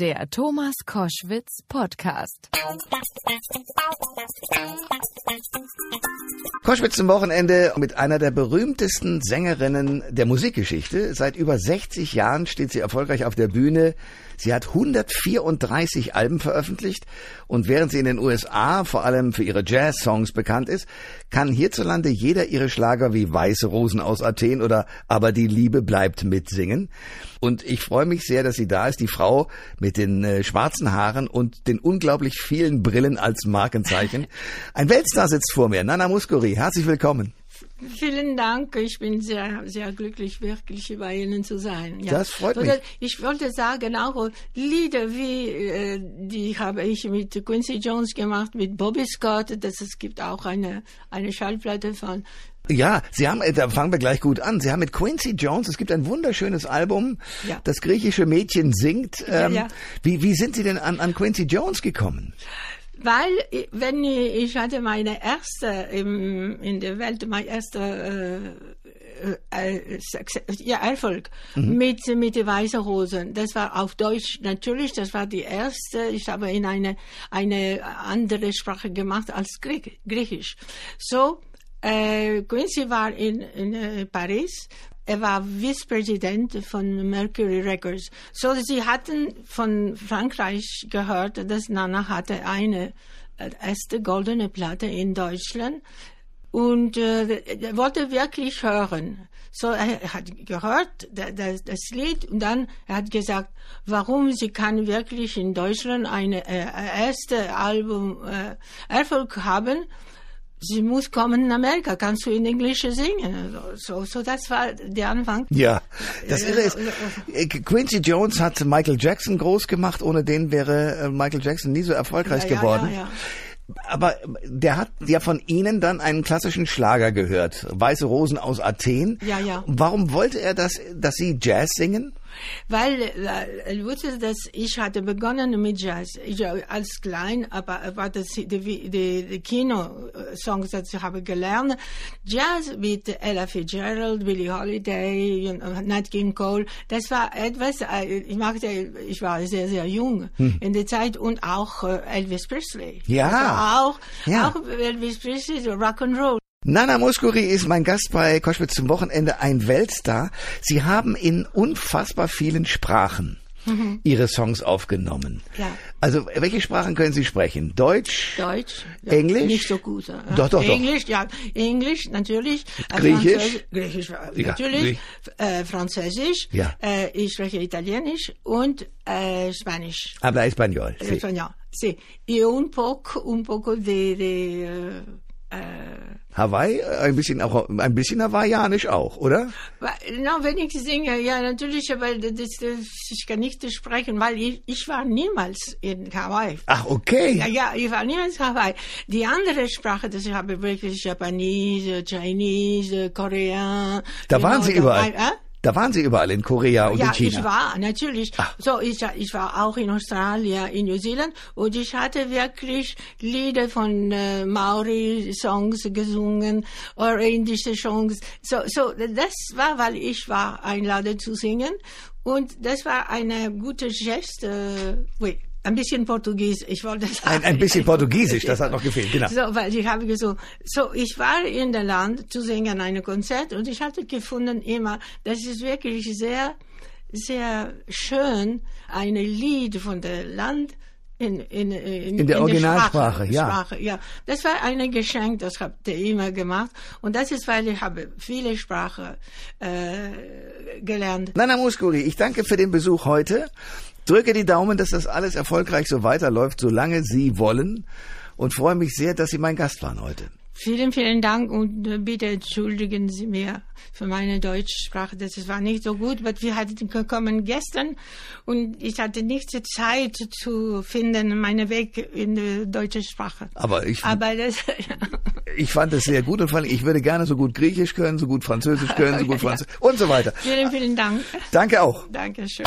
Der Thomas Koschwitz Podcast. Koschwitz zum Wochenende mit einer der berühmtesten Sängerinnen der Musikgeschichte. Seit über 60 Jahren steht sie erfolgreich auf der Bühne. Sie hat 134 Alben veröffentlicht und während sie in den USA vor allem für ihre Jazz-Songs bekannt ist, kann hierzulande jeder ihre Schlager wie Weiße Rosen aus Athen oder Aber die Liebe bleibt mitsingen. Und ich freue mich sehr, dass sie da ist, die Frau mit den äh, schwarzen Haaren und den unglaublich vielen Brillen als Markenzeichen. Ein Weltstar sitzt vor mir, Nana Muscuri. Herzlich willkommen. Vielen Dank. Ich bin sehr, sehr glücklich, wirklich bei Ihnen zu sein. Ja. Das freut mich. Ich wollte sagen, auch Lieder wie, äh, die habe ich mit Quincy Jones gemacht, mit Bobby Scott. Das, es gibt auch eine, eine Schallplatte von ja, Sie haben, äh, da fangen wir gleich gut an. Sie haben mit Quincy Jones, es gibt ein wunderschönes Album, ja. das griechische Mädchen singt. Ähm, ja, ja. Wie, wie sind Sie denn an, an Quincy Jones gekommen? Weil, wenn ich, ich hatte meine erste im, in der Welt, mein erster äh, äh, ja, Erfolg mhm. mit, mit den Weißen Rosen. Das war auf Deutsch natürlich, das war die erste. Ich habe in eine, eine andere Sprache gemacht als Griechisch. So, äh, Quincy war in, in äh, Paris. Er war Vizepräsident von Mercury Records. So, sie hatten von Frankreich gehört, dass Nana hatte eine äh, erste goldene Platte in Deutschland und äh, er wollte wirklich hören. So, er hat gehört das, das Lied und dann er hat gesagt, warum sie kann wirklich in Deutschland eine äh, erste Album äh, Erfolg haben sie muss kommen in Amerika, kannst du in Englisch singen. So, so das war der Anfang. Ja, das Irre ist, äh, Quincy Jones hat Michael Jackson groß gemacht, ohne den wäre äh, Michael Jackson nie so erfolgreich ja, geworden. Ja, ja, aber der hat ja von Ihnen dann einen klassischen Schlager gehört. Weiße Rosen aus Athen. Ja, ja. Warum wollte er das, dass Sie Jazz singen? Weil äh, ich wusste, dass ich hatte begonnen mit Jazz. Ich als klein, aber war das die, die, die Kino-Songs, die ich habe gelernt. Jazz mit Ella Fitzgerald, Billie Holiday, Nat King Cole. Das war etwas. Äh, ich machte, ich war sehr sehr jung hm. in der Zeit und auch äh, Elvis Presley. Ja. auch ja. auch Elvis Presley, so Rock'n'Roll. Nana Muscuri ist mein Gast bei Koschwitz zum Wochenende, ein Weltstar. Sie haben in unfassbar vielen Sprachen mhm. Ihre Songs aufgenommen. Ja. Also, welche Sprachen können Sie sprechen? Deutsch? Deutsch. Ja, Englisch? Nicht so gut. Ja. Doch, doch, Englisch, ja. Englisch, natürlich. Griechisch? Griechisch, natürlich. Äh, Französisch. Ja. Äh, ich spreche Italienisch und äh, Spanisch. Habla español. Sí. Español, sí. Y un poco, un poco de, de äh, Hawaii, ein bisschen auch, ein bisschen hawaiianisch auch, oder? Na, wenn ich singe, ja, natürlich, aber das, das, ich kann nicht sprechen, weil ich, ich war niemals in Hawaii. Ach, okay. Ja, ja, ich war niemals in Hawaii. Die andere Sprache, das ich habe wirklich Japanese, Chinese, Korean. Da waren Sie überall. Äh? Da waren Sie überall in Korea und ja, in China. Ja, ich war natürlich. Ach. So, ich, ich war auch in Australien, in New Zealand und ich hatte wirklich Lieder von äh, Maori-Songs gesungen oder indische Songs. So, so, das war, weil ich war einladen zu singen und das war eine gute Geste. Äh, ein bisschen Portugies, ich wollte sagen. Ein, ein bisschen Portugiesisch, das hat noch gefehlt, genau. So, weil ich habe gesagt, so, ich war in der Land zu singen, ein Konzert, und ich hatte gefunden immer, das ist wirklich sehr, sehr schön, ein Lied von der Land, in, in, in, in der in Originalsprache, der ja. Sprache, ja. Das war ein Geschenk, das habt ihr immer gemacht. Und das ist, weil ich habe viele Sprachen äh, gelernt. Nana Muscuri, ich danke für den Besuch heute. Drücke die Daumen, dass das alles erfolgreich so weiterläuft, solange Sie wollen. Und freue mich sehr, dass Sie mein Gast waren heute. Vielen, vielen Dank und äh, bitte entschuldigen Sie mir für meine Deutschsprache. Das war nicht so gut, aber wir hatten gekommen gestern und ich hatte nicht die Zeit zu finden, meinen Weg in die deutsche Sprache. Aber ich, aber das, ich fand es sehr gut und fand, ich würde gerne so gut Griechisch können, so gut Französisch können, so gut Französisch und so weiter. Vielen, vielen Dank. Danke auch. Dankeschön.